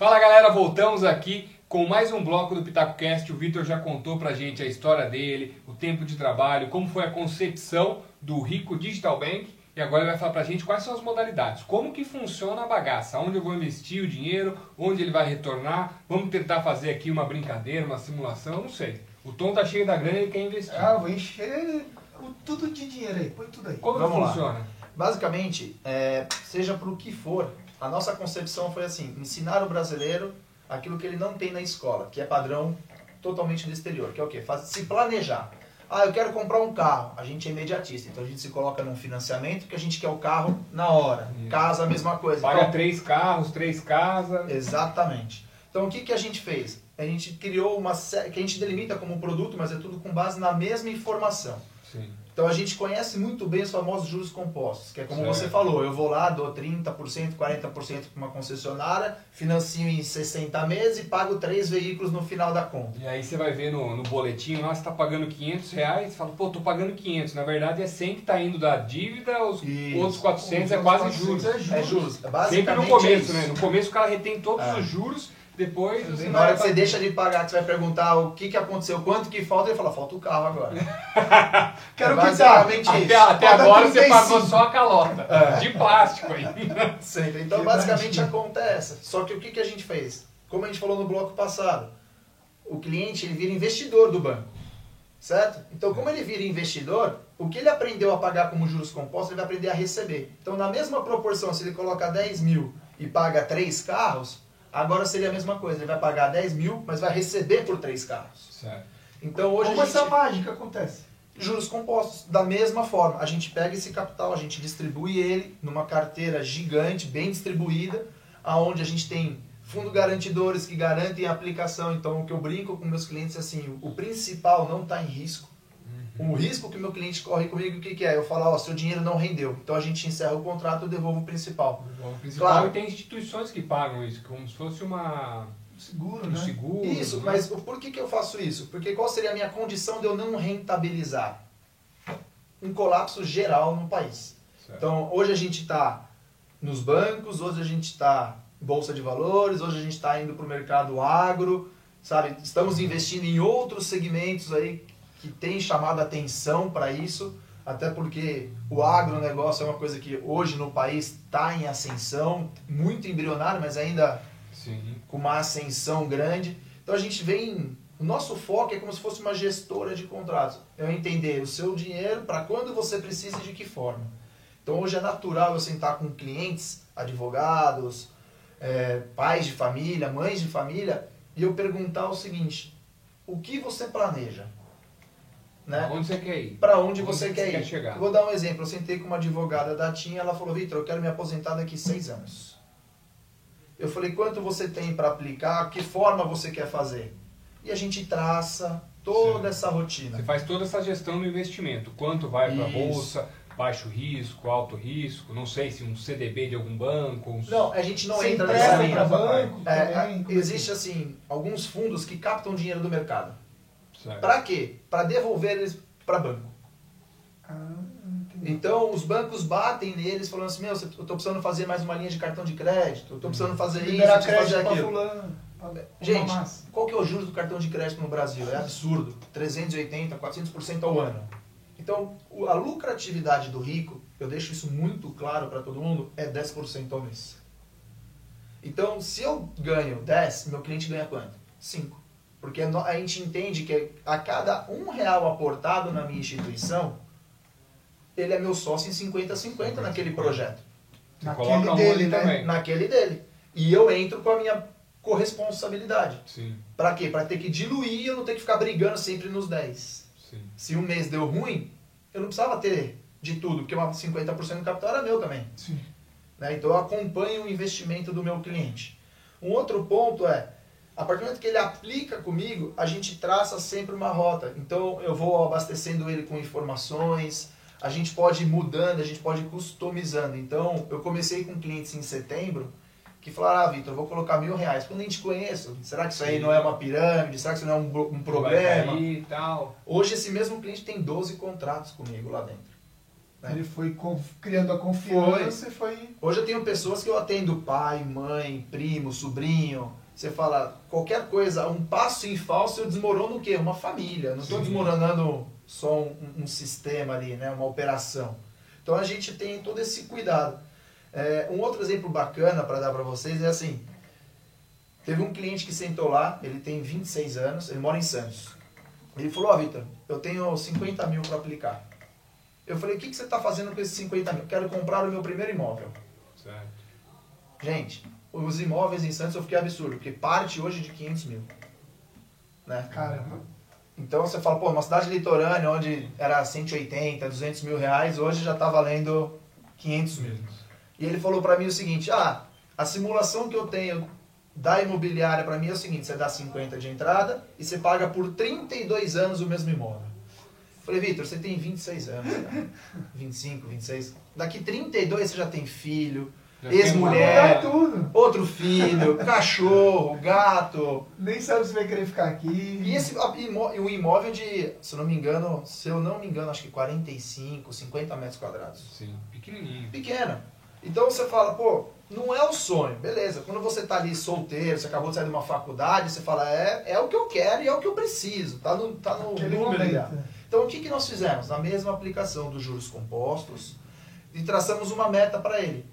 Fala galera, voltamos aqui com mais um bloco do PitacoCast. O Vitor já contou pra gente a história dele, o tempo de trabalho, como foi a concepção do Rico Digital Bank. E agora ele vai falar pra gente quais são as modalidades, como que funciona a bagaça, onde eu vou investir o dinheiro, onde ele vai retornar. Vamos tentar fazer aqui uma brincadeira, uma simulação, não sei. O Tom tá cheio da grana e ele quer investir. Ah, vou encher o- tudo de dinheiro aí, põe tudo aí. Como vamos que lá. funciona? Basicamente, é, seja para o que for, a nossa concepção foi assim: ensinar o brasileiro aquilo que ele não tem na escola, que é padrão totalmente do exterior, que é o quê? Se planejar. Ah, eu quero comprar um carro. A gente é imediatista, então a gente se coloca num financiamento que a gente quer o carro na hora. Isso. Casa, a mesma coisa. Paga Então, três carros, três casas. Exatamente. Então o que, que a gente fez? A gente criou uma série que a gente delimita como produto, mas é tudo com base na mesma informação. Sim. Então a gente conhece muito bem os famosos juros compostos, que é como Certo. você falou, eu vou lá, dou 30%, 40% para uma concessionária, financio em 60 meses e pago três veículos no final da conta. E aí você vai ver no, no boletim, lá você tá pagando 500 reais, fala, pô, tô pagando 500. Na verdade é 100 que tá indo da dívida, os Isso. outros 400 Os é quase 400 juros. é juros. É juros. Sempre Basicamente no começo, é isso. né? No começo o cara retém todos É. os juros, depois você Na hora que você deixa de pagar, que você vai perguntar o que, que aconteceu, quanto que falta, ele fala, falta o carro agora. Quero É basicamente Até, isso. até Falta agora você 35. pagou só a calota. É. De plástico aí. Sempre. Então, Que basicamente, acontece. Só que o que, que a gente fez? Como a gente falou no bloco passado, o cliente ele vira investidor do banco. Certo? Então, como ele vira investidor, o que ele aprendeu a pagar como juros compostos, ele vai aprender a receber. Então, na mesma proporção, se ele coloca 10 mil e paga 3 carros, agora seria a mesma coisa. Ele vai pagar 10 mil, mas vai receber por 3 carros. Certo. Então, hoje Como a gente... essa mágica acontece? juros compostos. Da mesma forma, a gente pega esse capital, a gente distribui ele numa carteira gigante, bem distribuída, aonde a gente tem fundo garantidores que garantem a aplicação. Então, o que eu brinco com meus clientes é assim, o principal não está em risco. O risco que o meu cliente corre comigo, o que, que é? Eu falo, ó, seu dinheiro não rendeu. Então a gente encerra o contrato e eu devolvo o principal. O principal Claro. e tem instituições que pagam isso, como se fosse uma, Seguro, um né? seguro. Isso, né? mas por que, que eu faço isso? Porque qual seria a minha condição de eu não rentabilizar? Um colapso geral no país. Certo. Então, hoje a gente está nos bancos, hoje a gente está em bolsa de valores, hoje a gente está indo para o mercado agro, sabe? Estamos investindo em outros segmentos aí que tem chamado atenção para isso, até porque o agronegócio é uma coisa que hoje no país está em ascensão, muito embrionário, mas ainda Sim. com uma ascensão grande. Então a gente vem. O nosso foco é como se fosse uma gestora de contratos. É entender o seu dinheiro para quando você precisa e de que forma. Então hoje é natural eu sentar com clientes, advogados, eh, pais de família, mães de família, e eu perguntar o seguinte: o que você planeja? Né? Onde você quer ir? Para onde Onde você você quer quer ir? chegar? Vou dar um exemplo. Eu sentei com uma advogada da TIM, ela falou: Vitor, eu quero me aposentar daqui seis anos. Eu falei: quanto você tem para aplicar? Que forma você quer fazer? E a gente traça toda Sim. essa rotina. Você faz toda essa gestão do investimento. Quanto vai para a bolsa, baixo risco, alto risco, não sei se um CDB de algum banco. Um... Não, a gente não Você entra nessa linha. banco É, também? é existe assim alguns fundos que captam dinheiro do mercado. Para quê? Para devolver eles para banco. Ah. Então os bancos batem neles falando assim, meu, eu tô precisando fazer mais uma linha de cartão de crédito, eu tô precisando fazer isso, Liberar preciso crédito fazer aquilo. fulano. pra- Gente, qual que é o juros do cartão de crédito no Brasil? É absurdo. 380, 400% ao ano. Então, a lucratividade do rico, eu deixo isso muito claro para todo mundo, é 10% ao mês. Então, se eu ganho 10, meu cliente ganha quanto? 5. Porque a gente entende que a cada um real aportado na minha instituição, ele é meu sócio em 50-50 naquele projeto. Você Naquele dele, né? também. Naquele dele. E eu entro com a minha corresponsabilidade. Sim, Pra quê? Pra ter que diluir e eu não ter que ficar brigando sempre nos 10. sim. Se um mês deu ruim, eu não precisava ter de tudo, porque uma 50% do capital era meu também. Sim. né? Então eu acompanho o investimento do meu cliente. Um outro ponto é, a partir do momento que ele aplica comigo, a gente traça sempre uma rota. Então eu vou abastecendo ele com informações, a gente pode ir mudando, a gente pode ir customizando. Então eu comecei com clientes em setembro que falaram, ah, Vitor, eu vou colocar mil reais. Quando a gente conhece, será que isso aí Sim. não é uma pirâmide? Será que isso não é um, um problema? e tal. Hoje esse mesmo cliente tem 12 contratos comigo lá dentro. né? Ele foi criando a confiança e foi. Hoje eu tenho pessoas que eu atendo pai, mãe, primo, sobrinho. Você fala qualquer coisa, um passo em falso eu desmorono o quê? Uma família. Não estou desmoronando só um, um sistema ali, né? uma operação. Então a gente tem todo esse cuidado. É, um outro exemplo bacana para dar para vocês é assim: teve um cliente que sentou lá, ele tem 26 anos, ele mora em Santos. Ele falou: Ó, Vitor, eu tenho 50 mil para aplicar. Eu falei: O que, que você está fazendo com esses 50 mil? Quero comprar o meu primeiro imóvel. Certo. Gente, os imóveis em Santos eu fiquei absurdo, porque parte hoje de 500 mil. Né? Caramba. Então você fala, pô, uma cidade litorânea onde era 180, 200 mil reais, hoje já está valendo 500 mil. E ele falou para mim o seguinte, ah, a simulação que eu tenho da imobiliária para mim é o seguinte, você dá 50 de entrada e você paga por 32 anos o mesmo imóvel. Falei, Vitor, você tem 26 anos, cara. 25, 26. Daqui 32 você já tem filho, Ex-mulher. tudo. outro filho, cachorro, gato. Nem sabe se vai querer ficar aqui. E esse e o imóvel de, se eu não me engano, se eu não me engano, acho que 45, 50 metros quadrados. Sim, pequenininho. Pequena. Então você fala, pô, não é o sonho, beleza. Quando você tá ali solteiro, você acabou de sair de uma faculdade, você fala, é, é o que eu quero e é o que eu preciso. Tá no, tá no Aquele número momento. Então o que, que nós fizemos? Na mesma aplicação dos juros compostos, e traçamos uma meta para ele.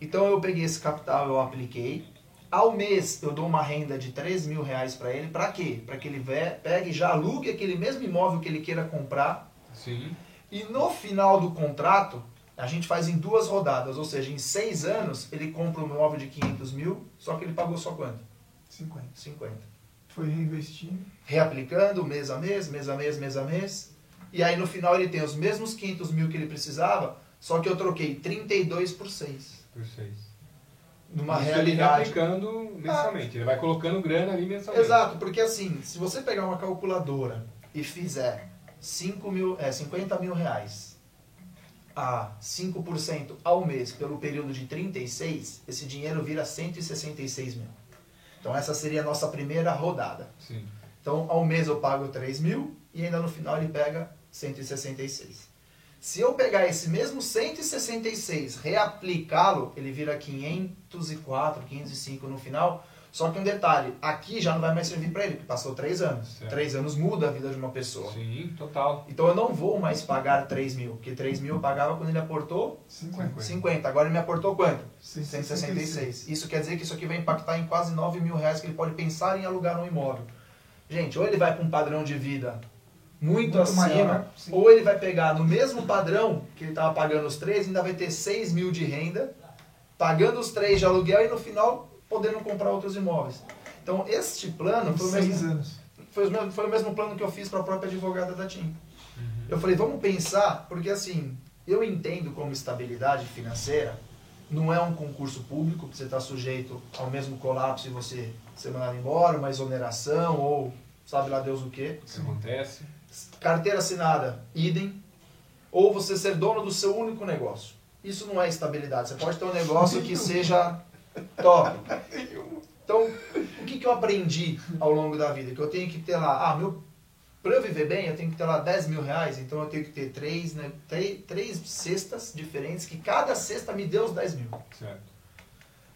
Então eu peguei esse capital, eu apliquei. Ao mês eu dou uma renda de 3 mil reais para ele. Para quê? Para que ele pegue e já alugue aquele mesmo imóvel que ele queira comprar. Sim. E no final do contrato, a gente faz em duas rodadas. Ou seja, em seis anos ele compra um imóvel de 500 mil, só que ele pagou só quanto? 50. 50 Foi reinvestindo. reaplicando mês a mês, mês a mês, mês a mês. E aí no final ele tem os mesmos 500 mil que ele precisava, só que eu troquei 32 por 6. Por seis. Numa Isso ele realidade. aplicando mensalmente. Ele vai colocando grana ali mensalmente. Exato, porque assim, se você pegar uma calculadora e fizer 5 mil, é, 50 mil reais a 5% ao mês pelo período de 36, esse dinheiro vira 166 mil. Então essa seria a nossa primeira rodada. Sim. Então, ao mês eu pago 3 mil e ainda no final ele pega 166. Se eu pegar esse mesmo 166, reaplicá-lo, ele vira 504, 505 no final. Só que um detalhe, aqui já não vai mais servir para ele, porque passou 3 anos. Certo. 3 anos muda a vida de uma pessoa. Sim, total. Então eu não vou mais pagar 3 mil, porque 3 mil eu pagava quando ele aportou 50. 50. Agora ele me aportou quanto? 166. 166. Isso quer dizer que isso aqui vai impactar em quase 9 mil reais que ele pode pensar em alugar um imóvel. Gente, ou ele vai para um padrão de vida muito, Muito acima, maior, ou ele vai pegar no mesmo padrão que ele estava pagando os três, ainda vai ter 6 mil de renda, pagando os três de aluguel e no final podendo comprar outros imóveis. Então, este plano foi o Seis mesmo, anos. foi o mesmo, foi o mesmo plano que eu fiz para a própria advogada da TIM. Eu falei, vamos pensar, porque assim, eu entendo como estabilidade financeira não é um concurso público, que você está sujeito ao mesmo colapso e você ser mandado embora, uma exoneração ou sabe lá Deus o quê. O que acontece? Carteira assinada, idem. Ou você ser dono do seu único negócio. Isso não é estabilidade. Você pode ter um negócio que seja top. Então, o que, que eu aprendi ao longo da vida? Que eu tenho que ter lá, ah, meu, para eu viver bem, eu tenho que ter lá 10 mil reais, então eu tenho que ter três, né, três, três cestas diferentes, que cada cesta me dê os 10 mil. Certo.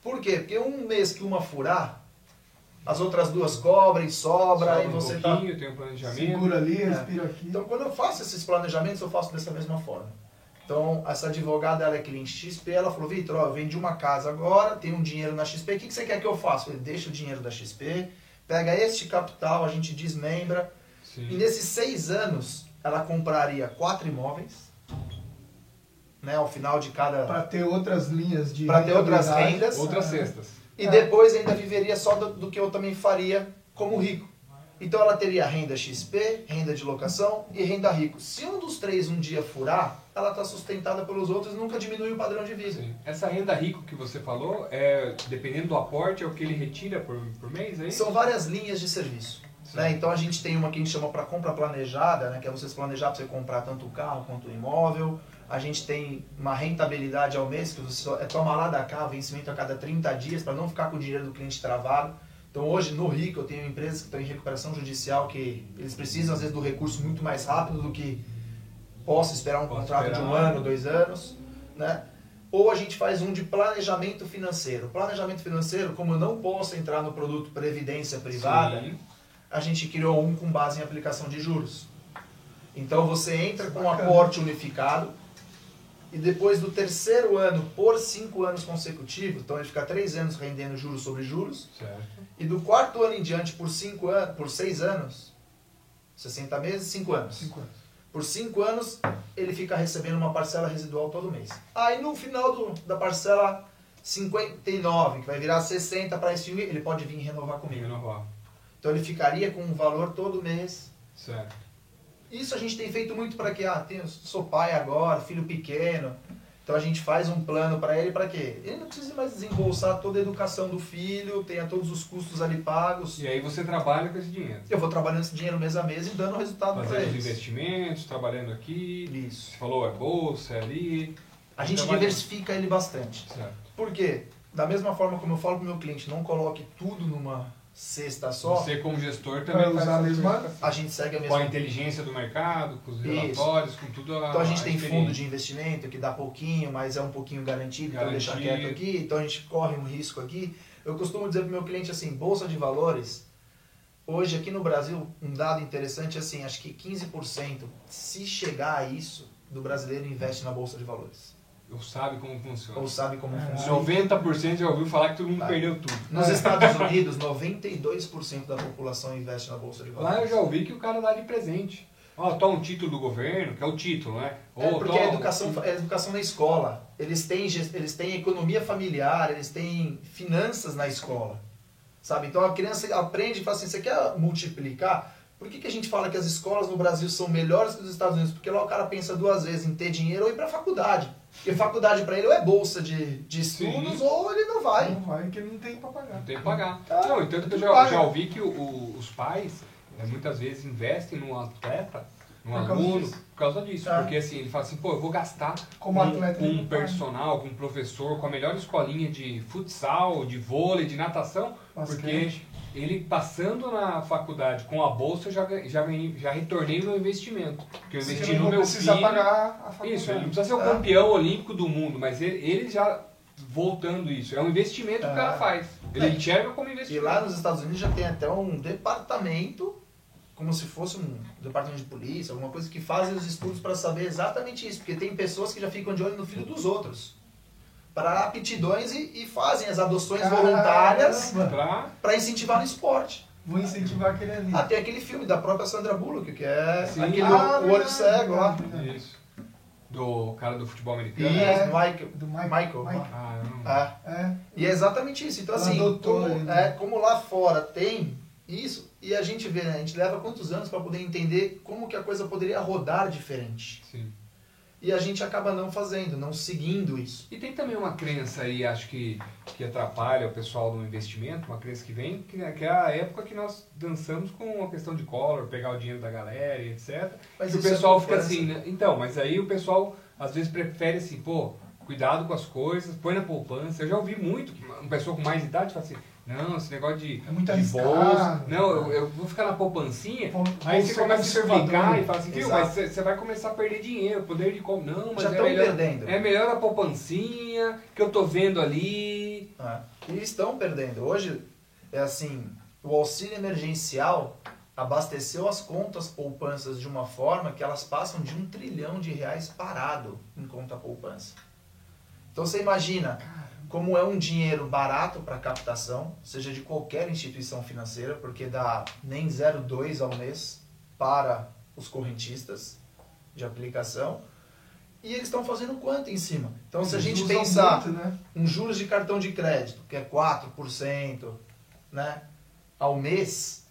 Por quê? Porque um mês que uma furar, as outras duas cobrem, sobra, Sobra e um você tá... pouquinho, tem um planejamento. Segura ali, respira aqui. Então, quando eu faço esses planejamentos, eu faço dessa mesma forma. Então, essa advogada, ela é cliente XP, ela falou, Vitor, ó, eu vendi uma casa agora, tem um dinheiro na XP, o que, que você quer que eu faça? Eu falei, deixa o dinheiro da XP, pega este capital, a gente desmembra, Sim. e nesses seis anos, ela compraria quatro imóveis, né, ao final de cada... Para ter outras linhas de Para ter outras rendas. Outras cestas. E depois ainda viveria só do, do que eu também faria como rico. Então ela teria renda XP, renda de locação e renda rico. Se um dos três um dia furar, ela está sustentada pelos outros e nunca diminui o padrão de vida. Sim. Essa renda rico que você falou, é, dependendo do aporte, é o que ele retira por, por mês, é isso? São várias linhas de serviço. Né? Então a gente tem uma que a gente chama para compra planejada, né? que é você se planejar para você comprar tanto o carro quanto o imóvel. A gente tem uma rentabilidade ao mês, que você é toma lá da cá, vencimento a cada 30 dias, para não ficar com o dinheiro do cliente travado. Então hoje no RICO eu tenho empresas que estão em recuperação judicial que eles precisam às vezes do recurso muito mais rápido do que possa esperar um contrato de um esperar. ano, dois anos, né? Ou a gente faz um de planejamento financeiro. Planejamento financeiro, como eu não posso entrar no produto previdência privada, Sim. a gente criou um com base em aplicação de juros. Então você entra com um aporte unificado e depois do terceiro ano, por cinco anos consecutivos, então ele fica três anos rendendo juros sobre juros, Certo. e do quarto ano em diante por cinco anos, por seis anos, 60 meses, cinco anos. Cinco anos. Por cinco anos, ele fica recebendo uma parcela residual todo mês. Aí no final do, da parcela 59, que vai virar 60 para extinguir, ele pode vir renovar Comigo comigo. renovar. Então ele ficaria com um valor todo mês. Certo. Isso a gente tem feito muito para que, ah, tenho, sou pai agora, filho pequeno. Então a gente faz um plano para ele para quê? Ele não precisa mais desembolsar toda a educação do filho, tenha todos os custos ali pagos. E aí você trabalha com esse dinheiro. Eu vou trabalhando esse dinheiro mês a mês e dando resultado para Fazendo eles. investimentos, trabalhando aqui. Isso. Você falou, é bolsa, é ali. A gente diversifica ele bastante. Certo. Por quê? Da mesma forma como eu falo pro meu cliente, não coloque tudo numa cesta só, Você como gestor também Vai usar a mesma- a gente segue a Com a mesma inteligência do mercado, com os Isso. relatórios, com tudo a Então a gente tem experiência. fundo de investimento que dá pouquinho, mas é um pouquinho garantido, então deixa Garantido. quieto aqui, então a gente corre um risco aqui. Eu costumo dizer pro meu cliente assim, bolsa de valores, hoje aqui no Brasil, um dado interessante é assim, acho que 15%, se chegar a isso, do brasileiro investe na bolsa de valores. Ou sabe como funciona. Ou sabe como Caralho. funciona. 90% já ouviu falar que todo mundo Vai. perdeu tudo. Nos É. Estados Unidos, 92% da população investe na bolsa de valores. Lá eu já ouvi que o cara dá de presente. Ó, toma um título do governo, que é o título, né? É Ou porque toma- a educação é a educação na escola. Eles têm, eles têm economia familiar, eles têm finanças na escola. Sabe? Então a criança aprende e fala assim: você quer multiplicar? Por que, que a gente fala que as escolas no Brasil são melhores que os Estados Unidos? Porque lá o cara pensa duas vezes em ter dinheiro ou ir para faculdade. Porque faculdade para ele ou é bolsa de, de Sim. estudos ou ele não vai. Não vai que ele não tem pra pagar. Não tem que pagar. Tá. Não, e tanto que eu já, já ouvi que o- o- os pais eh, muitas vezes investem num atleta, num Por causa aluno, disso. por causa disso. É. Porque assim, ele fala assim, pô, eu vou gastar Como com, atleta, com um personal, com um professor, com a melhor escolinha de futsal, de vôlei, de natação, porque. Ele passando na faculdade com a bolsa, eu já, já, já retornei no investimento. Porque eu investi no meu precisa filho. pagar a faculdade. Isso, ele não precisa ser o É. campeão olímpico do mundo, mas ele, ele já voltando isso. É um investimento que o cara É. faz. Ele É. enxerga como E investimento. lá nos Estados Unidos já tem até um departamento, como se fosse um departamento de polícia, alguma coisa que fazem os estudos para saber exatamente isso. Porque tem pessoas que já ficam de olho no filho dos outros. Para aptidões e, e fazem as adoções Caramba. voluntárias para incentivar no esporte. Vou incentivar aquele ali. Ah, tem aquele filme da própria Sandra Bullock, que é Sim. aquele Ah, o olho cego lá. Isso. Do cara do futebol americano. E É. Michael. Do Michael. Michael. Michael. Ah, não... É. É. E é exatamente isso. Então, assim, adotou como, é, como lá fora tem isso, e a gente vê, né, a gente leva quantos anos para poder entender como que a coisa poderia rodar diferente. Sim. E a gente acaba não fazendo, não seguindo isso. E tem também uma crença aí, acho que, que atrapalha o pessoal no investimento, uma crença que vem, que é, que é a época que nós dançamos com a questão de collar, pegar o dinheiro da galera e etc. Mas e o é pessoal fica poupança. assim, né? Então, mas aí o pessoal às vezes prefere assim, pô, cuidado com as coisas, põe na poupança. Eu já ouvi muito, uma pessoa com mais idade fala assim, não, esse negócio de, É muito de bolsa, não, eu, eu vou ficar na poupancinha. Aí você começa a explicar e fala assim, viu, mas você vai começar a perder dinheiro, poder de compra. Não, mas Já é estão melhor, perdendo. é melhor a poupancinha que eu tô vendo ali. É. E estão perdendo. Hoje, é assim, o auxílio emergencial abasteceu as contas poupanças de uma forma que elas passam de um trilhão de reais parado em conta poupança. Então você imagina como é um dinheiro barato para captação, seja de qualquer instituição financeira, porque dá nem 0,2 ao mês para os correntistas de aplicação. E eles estão fazendo quanto em cima? Então, se a gente pensar muito, né? um juros de cartão de crédito, que é 4%, né, ao mês,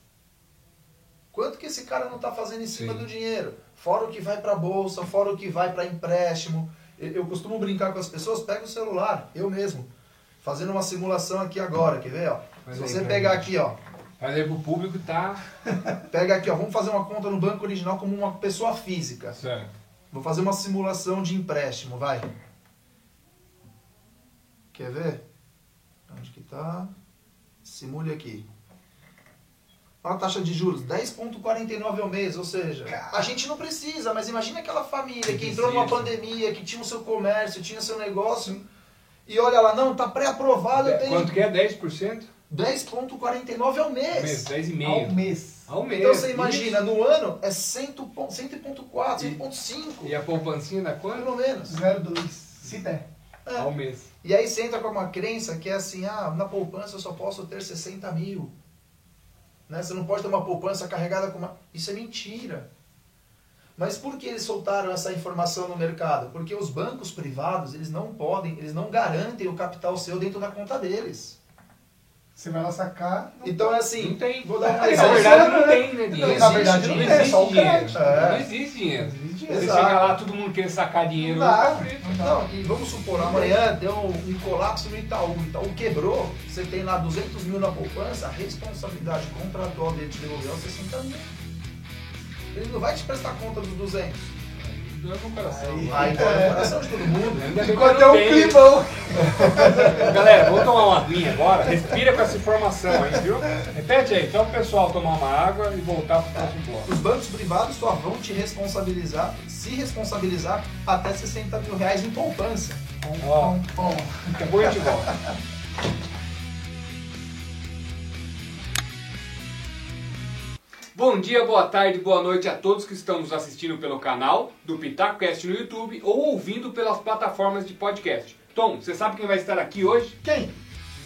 quanto que esse cara não está fazendo em cima Sim. do dinheiro? Fora o que vai para bolsa, fora o que vai para empréstimo. Eu, costumo brincar com as pessoas, pega o celular, eu mesmo, fazendo uma simulação aqui agora, quer ver? Ó? Se aí você pegar aqui, ó, Mas aí pro público tá pega aqui, ó, vamos fazer uma conta no banco original como uma pessoa física. certo. Vou fazer uma simulação de empréstimo, vai. Quer ver? Onde que tá? Simule aqui. A taxa de juros 10,49 ao mês, ou seja, a gente não precisa, mas imagina aquela família que entrou numa pandemia, que tinha o seu comércio, tinha seu negócio, e olha lá, não, tá pré-aprovado, tenho Quanto que é? 10%? 10,49 ao mês. Mês, Ao 10,5%. mês. Ao mês. Então você imagina, no ano é 100 pon- 100,4, E- 100,5, E a poupancinha da quanto? pelo menos. 0,2. Se der. É. Ao mês. E aí você entra com uma crença que é assim, ah, na poupança eu só posso ter 60 mil. Né? Você não pode ter uma poupança carregada com uma... Isso é mentira. Mas por que eles soltaram essa informação no mercado? Porque os bancos privados, eles não podem, eles não garantem o capital seu dentro da conta deles. Você vai lá sacar. não Então é assim, Não tem. vou dar um Na verdade não tem, né, dinheiro? Na verdade não Não tem, é existe só o crédito. É. Não existe dinheiro. existe Você dinheiro. Exato. chega lá, todo mundo quer sacar dinheiro. Não dá. Não. Não, e vamos supor, amanhã deu um colapso no Itaú, o Itaú quebrou, você tem lá 200 mil na poupança, a responsabilidade contratual dele te devolver é os 60 mil. Ele não vai te prestar conta dos 200. Doeu no coração. Aí. Aí dói no coração de todo mundo. Ainda Ficou até um climão. Galera, vamos tomar uma aguinha agora. Respira com essa informação aí, viu? Repete aí, então o pessoal tomar uma água e voltar pro próximo bloco. Os bancos privados só vão te responsabilizar, se responsabilizar, até 60 mil reais em poupança. Bom, daqui a pouco a gente volta. Bom dia, boa tarde, boa noite a todos que estão nos assistindo pelo canal do PitacoCast no YouTube ou ouvindo pelas plataformas de podcast. Tom, você sabe quem vai estar aqui hoje? quem?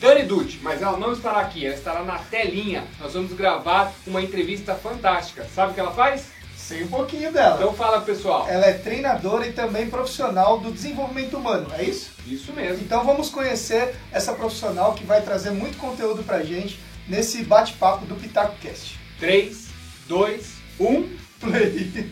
Dani Dutti, mas ela não estará aqui, ela estará na telinha. Nós vamos gravar uma entrevista fantástica. Sabe o que ela faz? Sei um pouquinho dela. Então fala pessoal. Ela é treinadora e também profissional do desenvolvimento humano, é isso? Isso mesmo. Então vamos conhecer essa profissional que vai trazer muito conteúdo pra gente nesse bate-papo do PitacoCast. 3, 2, 1. Play.